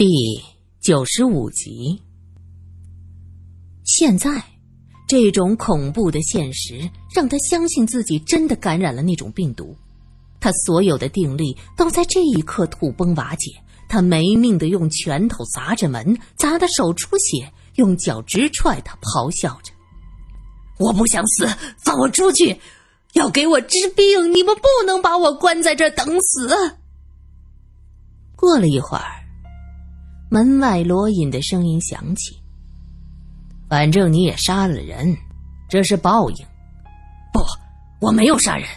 第九十五集。现在，这种恐怖的现实让他相信自己真的感染了那种病毒。他所有的定力都在这一刻土崩瓦解。他没命的用拳头砸着门，砸得手出血，用脚直踹他，咆哮着：“我不想死，放我出去！要给我治病，你们不能把我关在这等死。”过了一会儿。门外罗隐的声音响起：“反正你也杀了人，这是报应。不，我没有杀人，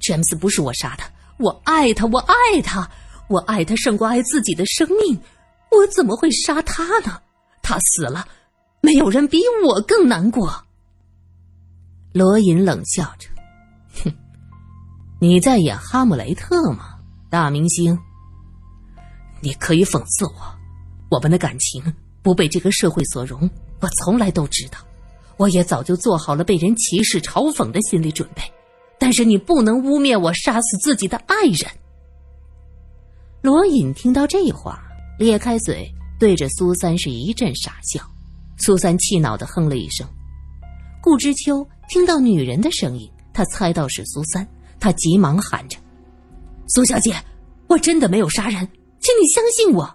詹姆斯不是我杀的。我爱他，我爱他，我爱他胜过爱自己的生命。我怎么会杀他呢？他死了，没有人比我更难过。”罗隐冷笑着：“哼，你在演哈姆雷特吗？大明星，你可以讽刺我。”我们的感情不被这个社会所容，我从来都知道，我也早就做好了被人歧视、嘲讽的心理准备。但是你不能污蔑我杀死自己的爱人。罗隐听到这话，咧开嘴对着苏三是一阵傻笑。苏三气恼的哼了一声。顾之秋听到女人的声音，他猜到是苏三，他急忙喊着：“苏小姐，我真的没有杀人，请你相信我。”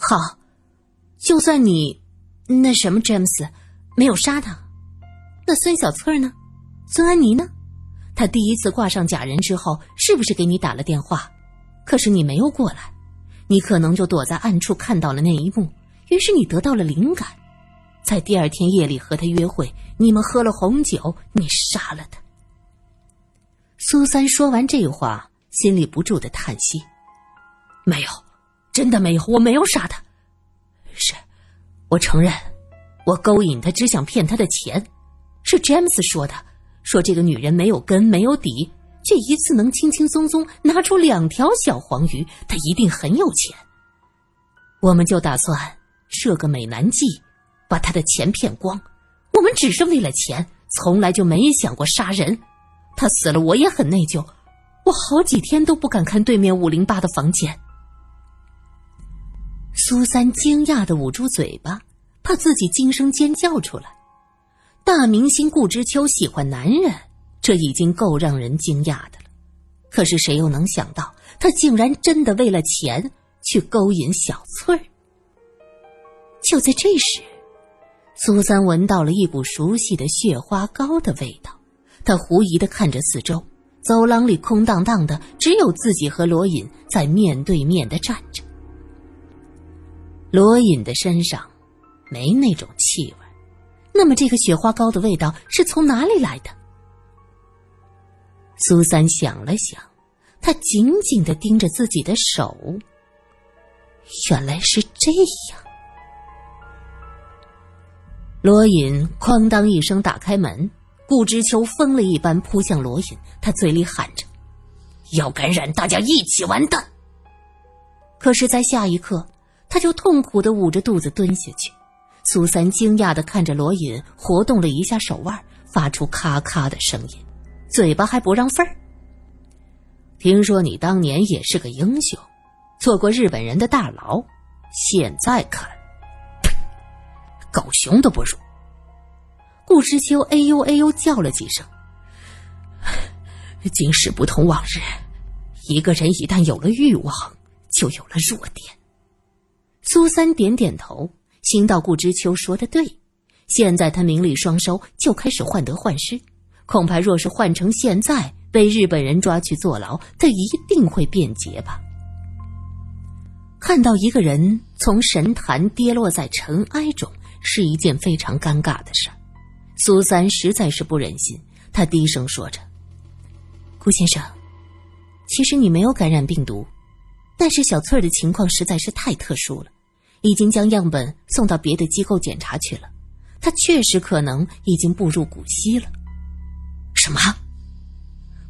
好，就算你那什么詹姆斯没有杀他，那孙小翠呢？孙安妮呢？他第一次挂上假人之后，是不是给你打了电话？可是你没有过来，你可能就躲在暗处看到了那一幕，于是你得到了灵感，在第二天夜里和他约会，你们喝了红酒，你杀了他。苏三说完这话，心里不住的叹息：没有。真的没有，我没有杀他。是，我承认，我勾引他，只想骗他的钱。是詹姆斯说的，说这个女人没有根，没有底，这一次能轻轻松松拿出两条小黄鱼，她一定很有钱。我们就打算设个美男计，把他的钱骗光。我们只是为了钱，从来就没想过杀人。他死了，我也很内疚。我好几天都不敢看对面五零八的房间。苏三惊讶的捂住嘴巴，怕自己惊声尖叫出来。大明星顾之秋喜欢男人，这已经够让人惊讶的了。可是谁又能想到，他竟然真的为了钱去勾引小翠儿？就在这时，苏三闻到了一股熟悉的雪花膏的味道，他狐疑的看着四周，走廊里空荡荡的，只有自己和罗隐在面对面的站着。罗隐的身上没那种气味，那么这个雪花膏的味道是从哪里来的？苏三想了想，他紧紧的盯着自己的手，原来是这样。罗隐哐当一声打开门，顾之秋疯了一般扑向罗隐，他嘴里喊着：“要感染，大家一起完蛋！”可是，在下一刻。他就痛苦的捂着肚子蹲下去，苏三惊讶的看着罗隐，活动了一下手腕，发出咔咔的声音，嘴巴还不让缝儿。听说你当年也是个英雄，做过日本人的大牢，现在看，狗熊都不如。顾之秋哎呦哎呦叫了几声。今时不同往日，一个人一旦有了欲望，就有了弱点。苏三点点头，心道：“顾之秋说的对，现在他名利双收，就开始患得患失。恐怕若是换成现在，被日本人抓去坐牢，他一定会辩解吧。”看到一个人从神坛跌落在尘埃中，是一件非常尴尬的事。苏三实在是不忍心，他低声说着：“顾先生，其实你没有感染病毒。”但是小翠儿的情况实在是太特殊了，已经将样本送到别的机构检查去了。他确实可能已经步入古稀了。什么？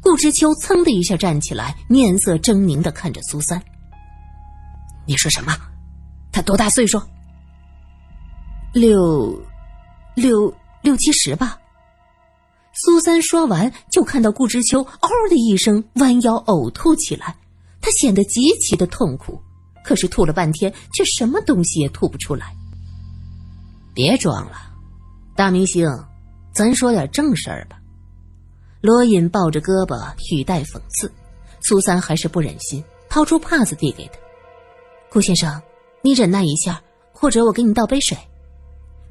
顾之秋噌的一下站起来，面色狰狞的看着苏三。你说什么？他多大岁数？六，六六七十吧。苏三说完，就看到顾之秋嗷的一声弯腰呕吐起来。他显得极其的痛苦，可是吐了半天，却什么东西也吐不出来。别装了，大明星，咱说点正事儿吧。罗隐抱着胳膊，语带讽刺。苏三还是不忍心，掏出帕子递给他：“顾先生，你忍耐一下，或者我给你倒杯水。”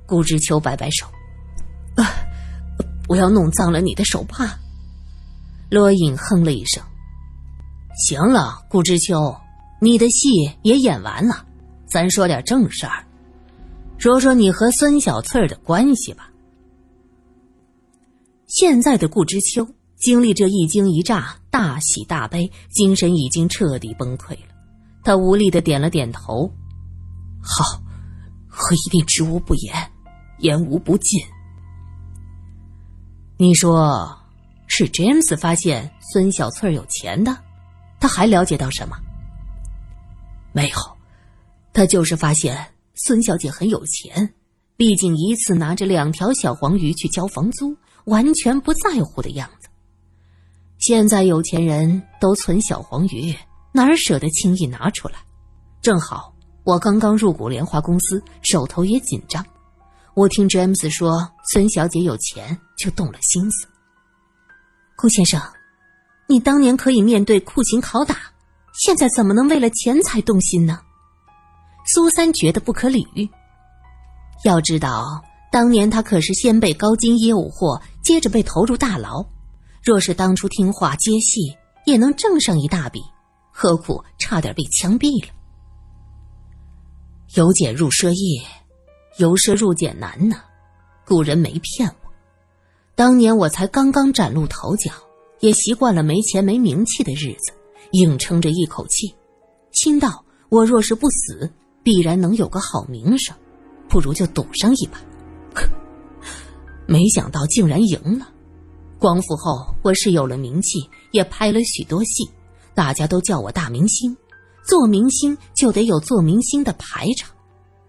顾之秋摆摆手：“啊，不要弄脏了你的手帕。”罗隐哼了一声：“行了，顾之秋，你的戏也演完了，咱说点正事儿，说说你和孙小翠的关系吧。”现在的顾之秋经历这一惊一乍、大喜大悲，精神已经彻底崩溃了。他无力的点了点头：“好，我一定知无不言，言无不尽。”你说，是 James 发现孙小翠有钱的？他还了解到什么？没有，他就是发现孙小姐很有钱，毕竟一次拿着两条小黄鱼去交房租。完全不在乎的样子。现在有钱人都存小黄鱼，哪舍得轻易拿出来？正好我刚刚入股莲花公司，手头也紧张。我听詹姆斯说孙小姐有钱，就动了心思。顾先生，你当年可以面对酷刑拷打，现在怎么能为了钱财动心呢？苏三觉得不可理喻。要知道。当年他可是先被高金业务货，接着被投入大牢。若是当初听话接戏，也能挣上一大笔，何苦差点被枪毙了？由俭入奢易，由奢入俭难呢。古人没骗我，当年我才刚刚崭露头角，也习惯了没钱没名气的日子，硬撑着一口气，心道我若是不死，必然能有个好名声，不如就赌上一把。没想到竟然赢了。光复后，我是有了名气，也拍了许多戏，大家都叫我大明星。做明星就得有做明星的排场。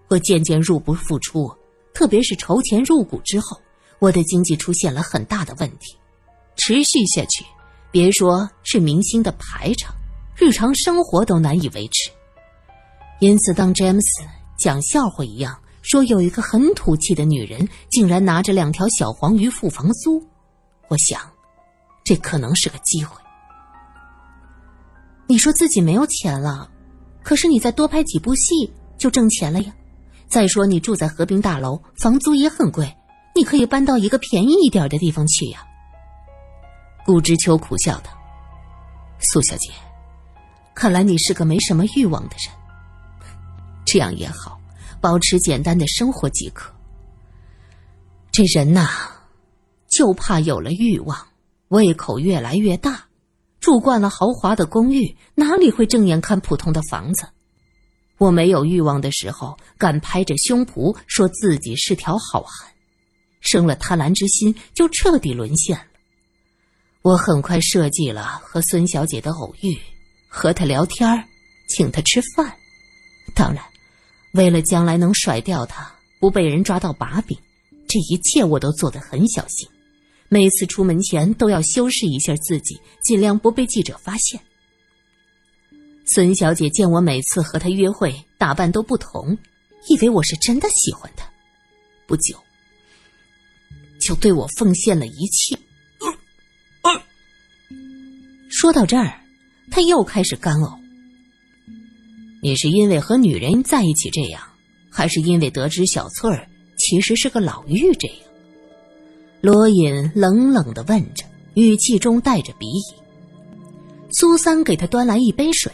我渐渐入不敷出，特别是筹钱入股之后，我的经济出现了很大的问题。持续下去，别说是明星的排场，日常生活都难以维持。因此，当詹姆斯讲笑话一样。说有一个很土气的女人，竟然拿着两条小黄鱼付房租。我想，这可能是个机会。你说自己没有钱了，可是你再多拍几部戏就挣钱了呀。再说你住在和平大楼，房租也很贵，你可以搬到一个便宜一点的地方去呀。顾之秋苦笑道：“苏小姐，看来你是个没什么欲望的人。这样也好。”保持简单的生活即可。这人呐，就怕有了欲望，胃口越来越大。住惯了豪华的公寓，哪里会正眼看普通的房子？我没有欲望的时候，敢拍着胸脯说自己是条好汉；生了贪婪之心，就彻底沦陷了。我很快设计了和孙小姐的偶遇，和她聊天请她吃饭，当然。为了将来能甩掉她，不被人抓到把柄，这一切我都做得很小心。每次出门前都要修饰一下自己，尽量不被记者发现。孙小姐见我每次和她约会打扮都不同，以为我是真的喜欢她，不久就对我奉献了一切。说到这儿，他又开始干呕。你是因为和女人在一起这样，还是因为得知小翠儿其实是个老妪这样？罗隐冷冷的问着，语气中带着鄙夷。苏三给他端来一杯水，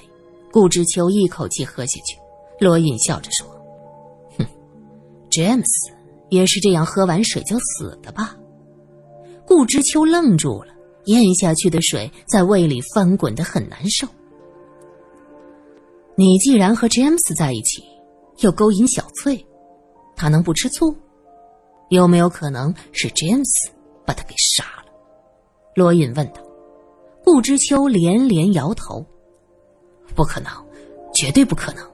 顾之秋一口气喝下去。罗隐笑着说：“哼，詹姆斯也是这样喝完水就死的吧？”顾之秋愣住了，咽下去的水在胃里翻滚的很难受。你既然和詹姆斯在一起，又勾引小翠，他能不吃醋？有没有可能是詹姆斯把他给杀了？罗隐问道。顾之秋连连摇头：“不可能，绝对不可能！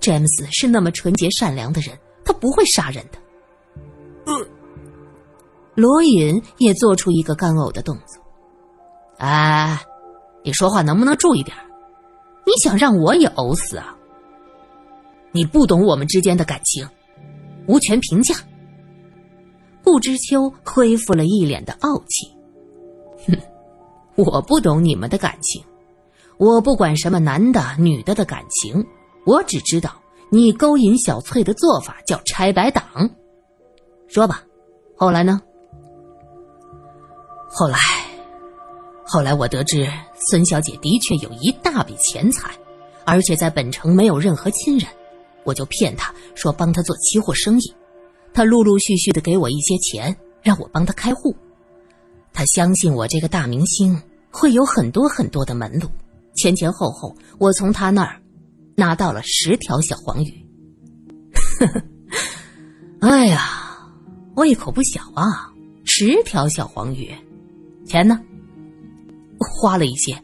詹姆斯是那么纯洁善良的人，他不会杀人的。”罗隐也做出一个干呕的动作。哎，你说话能不能注意点？你想让我也呕死啊？你不懂我们之间的感情，无权评价。顾知秋恢复了一脸的傲气，哼，我不懂你们的感情，我不管什么男的女的的感情，我只知道你勾引小翠的做法叫拆白党。说吧，后来呢？后来，后来我得知孙小姐的确有一大笔钱财，而且在本城没有任何亲人，我就骗她说帮她做期货生意。她陆陆续续的给我一些钱，让我帮她开户。他相信我这个大明星会有很多很多的门路。前前后后，我从他那儿拿到了十条小黄鱼。哎呀，胃口不小啊！十条小黄鱼，钱呢？花了一些，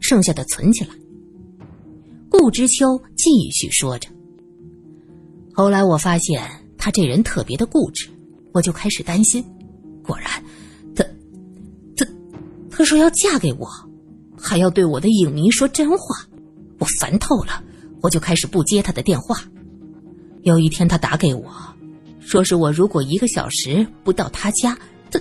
剩下的存起来。顾知秋继续说着。后来我发现。他这人特别的固执，我就开始担心。果然，他，他，他说要嫁给我，还要对我的影迷说真话，我烦透了，我就开始不接他的电话。有一天他打给我，说是我如果一个小时不到他家，他，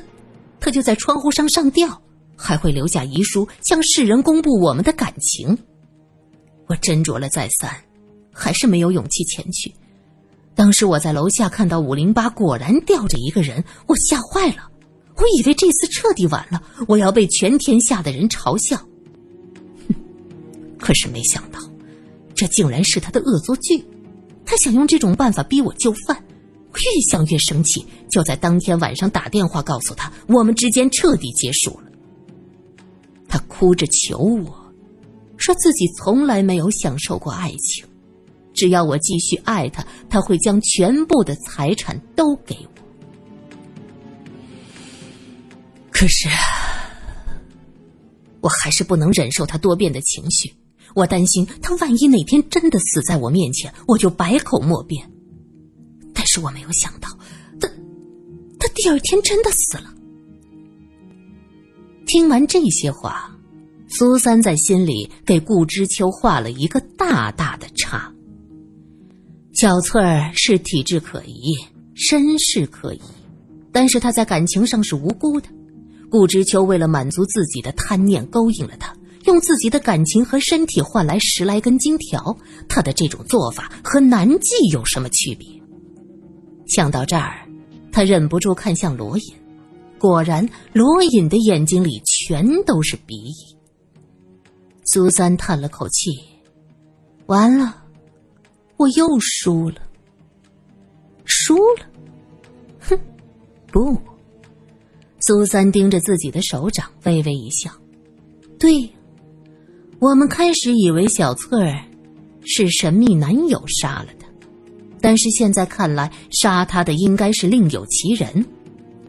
他就在窗户上上吊，还会留下遗书向世人公布我们的感情。我斟酌了再三，还是没有勇气前去。当时我在楼下看到五零八果然吊着一个人，我吓坏了，我以为这次彻底完了，我要被全天下的人嘲笑。哼可是没想到，这竟然是他的恶作剧，他想用这种办法逼我就范。越想越生气，就在当天晚上打电话告诉他，我们之间彻底结束了。哭着求我，说自己从来没有享受过爱情。只要我继续爱他，他会将全部的财产都给我。可是，我还是不能忍受他多变的情绪。我担心他万一哪天真的死在我面前，我就百口莫辩。但是我没有想到，他，他第二天真的死了。听完这些话，苏三在心里给顾知秋画了一个大大的叉。小翠儿是体质可疑，身世可疑，但是她在感情上是无辜的。顾知秋为了满足自己的贪念，勾引了她，用自己的感情和身体换来十来根金条。他的这种做法和南纪有什么区别？想到这儿，他忍不住看向罗隐，果然，罗隐的眼睛里全都是敌意。苏三叹了口气，完了。我又输了，输了，哼，不。苏三盯着自己的手掌，微微一笑。对，我们开始以为小翠儿是神秘男友杀了的，但是现在看来，杀她的应该是另有其人。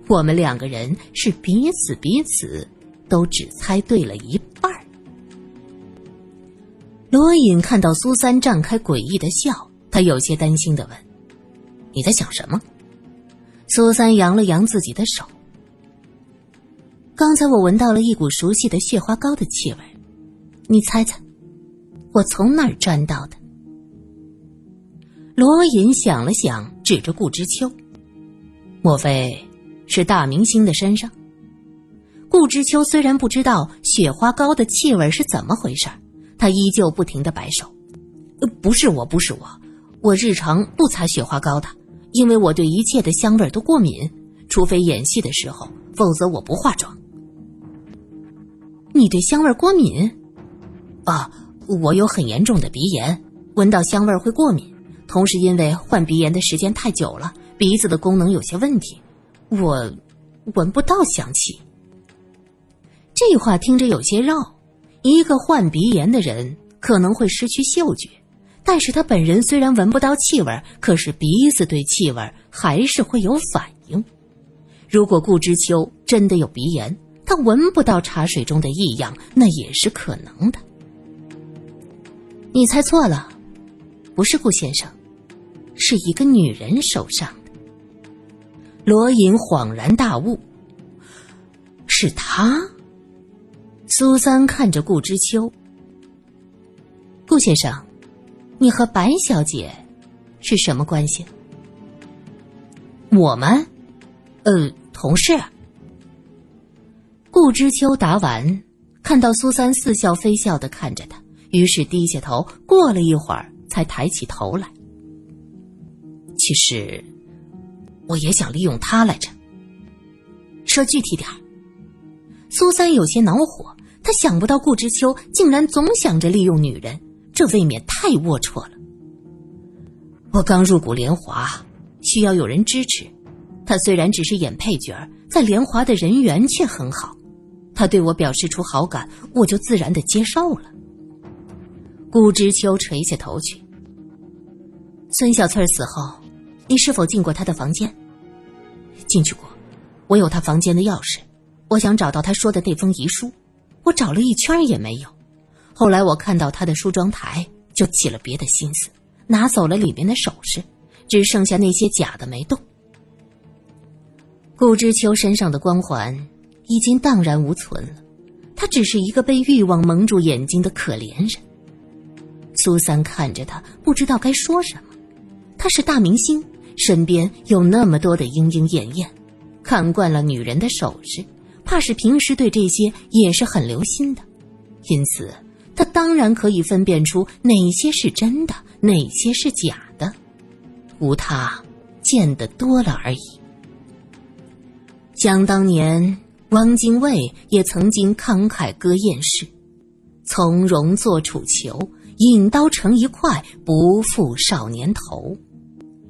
我们两个人是彼此彼此都只猜对了一半。罗隐看到苏三绽开诡异的笑，他有些担心的问：“你在想什么？”苏三扬了扬自己的手：“刚才我闻到了一股熟悉的雪花膏的气味，你猜猜，我从哪儿沾到的？”罗隐想了想，指着顾知秋：“莫非是大明星的身上？”顾知秋虽然不知道雪花膏的气味是怎么回事他依旧不停的摆手，不是我，不是我，我日常不擦雪花膏的，因为我对一切的香味都过敏，除非演戏的时候，否则我不化妆。你对香味过敏？啊，我有很严重的鼻炎，闻到香味会过敏，同时因为患鼻炎的时间太久了，鼻子的功能有些问题，我闻不到香气。这话听着有些绕。一个患鼻炎的人可能会失去嗅觉，但是他本人虽然闻不到气味，可是鼻子对气味还是会有反应。如果顾知秋真的有鼻炎，他闻不到茶水中的异样，那也是可能的。你猜错了，不是顾先生，是一个女人手上的。罗隐恍然大悟，是他。苏三看着顾知秋，顾先生，你和白小姐是什么关系？我们，呃，同事。顾知秋答完，看到苏三似笑非笑的看着他，于是低下头。过了一会儿，才抬起头来。其实，我也想利用他来着。说具体点儿。苏三有些恼火，他想不到顾知秋竟然总想着利用女人，这未免太龌龊了。我刚入股联华，需要有人支持。他虽然只是演配角，在联华的人缘却很好。他对我表示出好感，我就自然的接受了。顾知秋垂下头去。孙小翠死后，你是否进过她的房间？进去过，我有她房间的钥匙。我想找到他说的那封遗书，我找了一圈也没有。后来我看到他的梳妆台，就起了别的心思，拿走了里面的首饰，只剩下那些假的没动。顾知秋身上的光环已经荡然无存了，他只是一个被欲望蒙住眼睛的可怜人。苏三看着他，不知道该说什么。他是大明星，身边有那么多的莺莺燕燕，看惯了女人的首饰。怕是平时对这些也是很留心的，因此他当然可以分辨出哪些是真的，哪些是假的。无他，见得多了而已。想当年，汪精卫也曾经慷慨歌艳世，从容做楚囚，引刀成一块，不负少年头。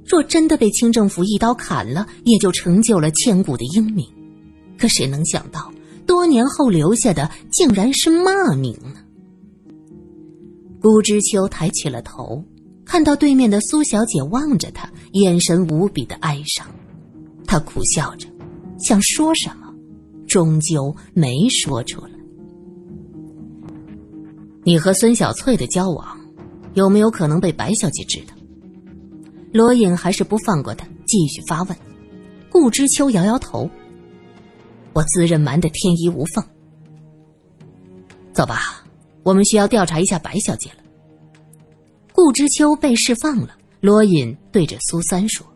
若真的被清政府一刀砍了，也就成就了千古的英名。可谁能想到，多年后留下的竟然是骂名呢？顾知秋抬起了头，看到对面的苏小姐望着他，眼神无比的哀伤。他苦笑着，想说什么，终究没说出来。你和孙小翠的交往，有没有可能被白小姐知道？罗隐还是不放过他，继续发问。顾知秋摇摇头。我自认瞒得天衣无缝。走吧，我们需要调查一下白小姐了。顾知秋被释放了，罗隐对着苏三说：“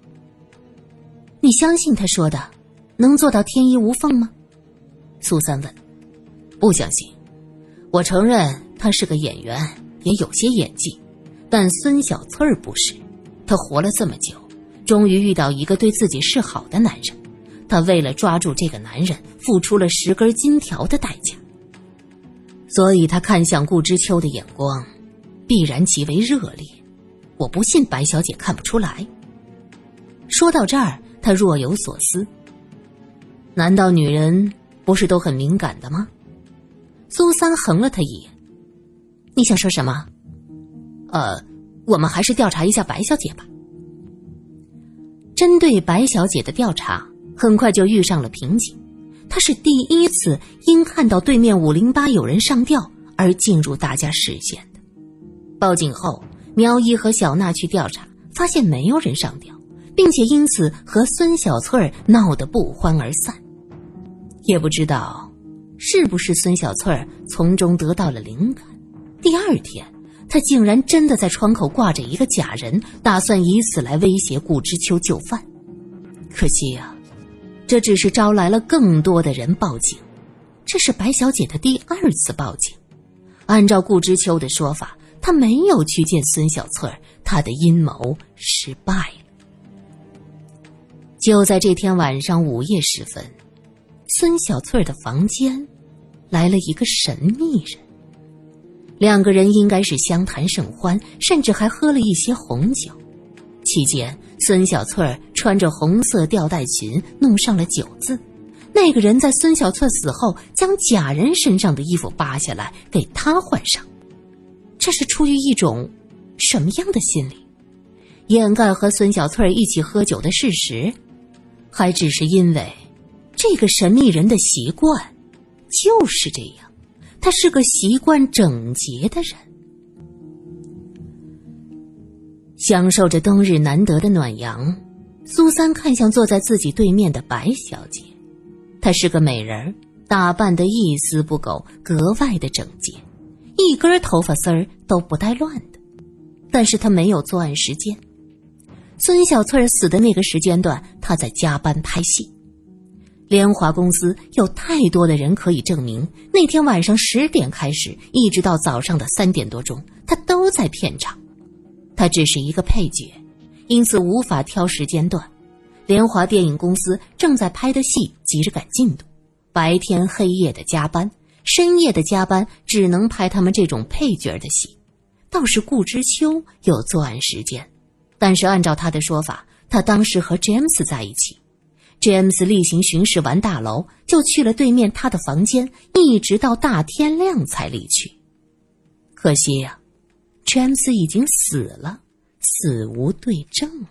你相信他说的，能做到天衣无缝吗？”苏三问：“不相信。我承认他是个演员，也有些演技，但孙小翠儿不是。她活了这么久，终于遇到一个对自己示好的男人。”他为了抓住这个男人，付出了十根金条的代价，所以他看向顾知秋的眼光，必然极为热烈。我不信白小姐看不出来。说到这儿，他若有所思。难道女人不是都很敏感的吗？苏三横了他一眼：“你想说什么？呃，我们还是调查一下白小姐吧。针对白小姐的调查。”很快就遇上了瓶颈，他是第一次因看到对面五零八有人上吊而进入大家视线的。报警后，苗一和小娜去调查，发现没有人上吊，并且因此和孙小翠闹得不欢而散。也不知道是不是孙小翠从中得到了灵感，第二天，他竟然真的在窗口挂着一个假人，打算以此来威胁顾知秋就范。可惜呀。这只是招来了更多的人报警，这是白小姐的第二次报警。按照顾知秋的说法，她没有去见孙小翠儿，她的阴谋失败了。就在这天晚上午夜时分，孙小翠的房间来了一个神秘人。两个人应该是相谈甚欢，甚至还喝了一些红酒。期间，孙小翠儿穿着红色吊带裙，弄上了酒渍。那个人在孙小翠死后，将假人身上的衣服扒下来给她换上。这是出于一种什么样的心理？掩盖和孙小翠一起喝酒的事实，还只是因为这个神秘人的习惯就是这样？他是个习惯整洁的人。享受着冬日难得的暖阳，苏三看向坐在自己对面的白小姐，她是个美人儿打扮的一丝不苟，格外的整洁，一根头发丝儿都不带乱的。但是她没有作案时间，孙小翠死的那个时间段，他在加班拍戏。联华公司有太多的人可以证明，那天晚上十点开始，一直到早上的三点多钟，他都在片场。他只是一个配角，因此无法挑时间段。联华电影公司正在拍的戏急着赶进度，白天黑夜的加班，深夜的加班，只能拍他们这种配角的戏。倒是顾之秋有作案时间。但是按照他的说法，他当时和詹姆斯在一起。詹姆斯例行巡视完大楼，就去了对面他的房间，一直到大天亮才离去。可惜呀，詹姆斯已经死了，死无对证了。